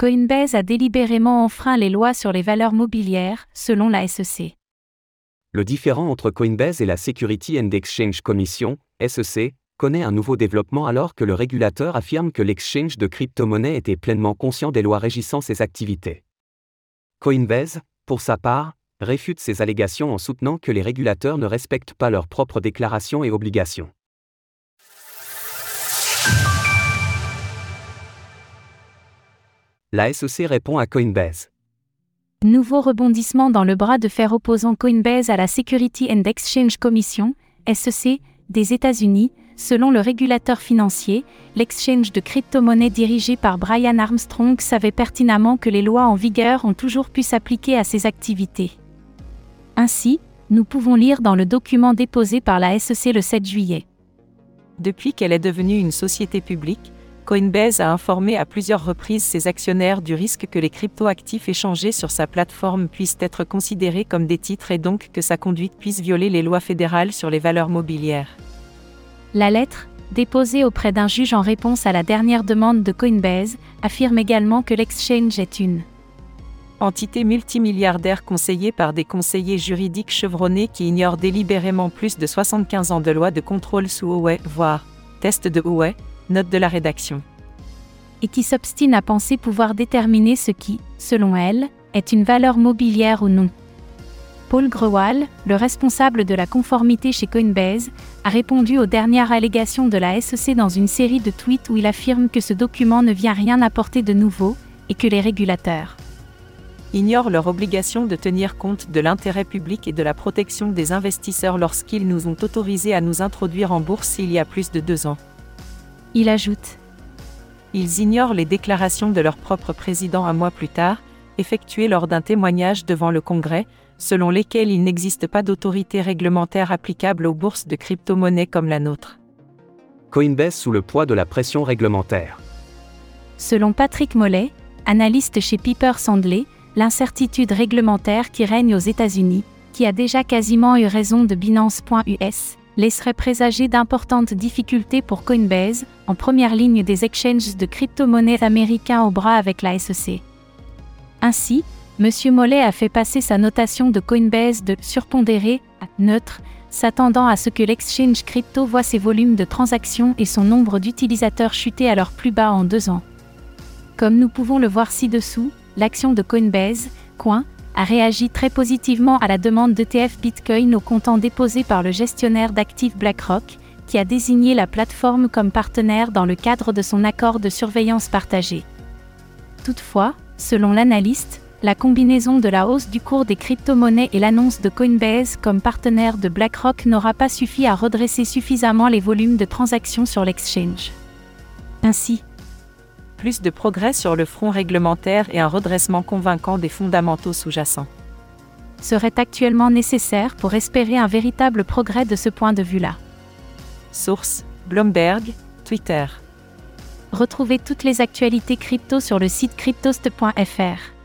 Coinbase a délibérément enfreint les lois sur les valeurs mobilières, selon la SEC. Le différend entre Coinbase et la Security and Exchange Commission, SEC, connaît un nouveau développement alors que le régulateur affirme que l'exchange de crypto-monnaies était pleinement conscient des lois régissant ses activités. Coinbase, pour sa part, réfute ces allégations en soutenant que les régulateurs ne respectent pas leurs propres déclarations et obligations. La SEC répond à Coinbase. Nouveau rebondissement dans le bras de fer opposant Coinbase à la Security and Exchange Commission, SEC, des États-Unis, selon le régulateur financier, l'exchange de crypto-monnaies dirigé par Brian Armstrong savait pertinemment que les lois en vigueur ont toujours pu s'appliquer à ses activités. Ainsi, nous pouvons lire dans le document déposé par la SEC le 7 juillet. Depuis qu'elle est devenue une société publique, Coinbase a informé à plusieurs reprises ses actionnaires du risque que les cryptoactifs échangés sur sa plateforme puissent être considérés comme des titres et donc que sa conduite puisse violer les lois fédérales sur les valeurs mobilières. La lettre, déposée auprès d'un juge en réponse à la dernière demande de Coinbase, affirme également que l'exchange est une entité multimilliardaire conseillée par des conseillers juridiques chevronnés qui ignorent délibérément plus de 75 ans de loi de contrôle sous Huawei, voire test de Huawei, Note de la rédaction. Et qui s'obstine à penser pouvoir déterminer ce qui, selon elle, est une valeur mobilière ou non. Paul Grewal, le responsable de la conformité chez Coinbase, a répondu aux dernières allégations de la SEC dans une série de tweets où il affirme que ce document ne vient rien apporter de nouveau, et que les régulateurs ignorent leur obligation de tenir compte de l'intérêt public et de la protection des investisseurs lorsqu'ils nous ont autorisés à nous introduire en bourse il y a plus de deux ans. Il ajoute Ils ignorent les déclarations de leur propre président un mois plus tard, effectuées lors d'un témoignage devant le Congrès, selon lesquelles il n'existe pas d'autorité réglementaire applicable aux bourses de crypto-monnaies comme la nôtre. Coinbase sous le poids de la pression réglementaire. Selon Patrick Mollet, analyste chez Piper Sandley, l'incertitude réglementaire qui règne aux États-Unis, qui a déjà quasiment eu raison de Binance.us, laisserait présager d'importantes difficultés pour Coinbase, en première ligne des exchanges de crypto-monnaies américains au bras avec la SEC. Ainsi, M. Mollet a fait passer sa notation de Coinbase de surpondéré à neutre, s'attendant à ce que l'exchange crypto voit ses volumes de transactions et son nombre d'utilisateurs chuter à leur plus bas en deux ans. Comme nous pouvons le voir ci-dessous, l'action de Coinbase, Coin, a réagi très positivement à la demande d'ETF Bitcoin au comptant déposé par le gestionnaire d'actifs BlackRock, qui a désigné la plateforme comme partenaire dans le cadre de son accord de surveillance partagée. Toutefois, selon l'analyste, la combinaison de la hausse du cours des crypto-monnaies et l'annonce de Coinbase comme partenaire de BlackRock n'aura pas suffi à redresser suffisamment les volumes de transactions sur l'exchange. Ainsi, plus de progrès sur le front réglementaire et un redressement convaincant des fondamentaux sous-jacents. Serait actuellement nécessaire pour espérer un véritable progrès de ce point de vue-là. Source Bloomberg, Twitter. Retrouvez toutes les actualités crypto sur le site cryptost.fr.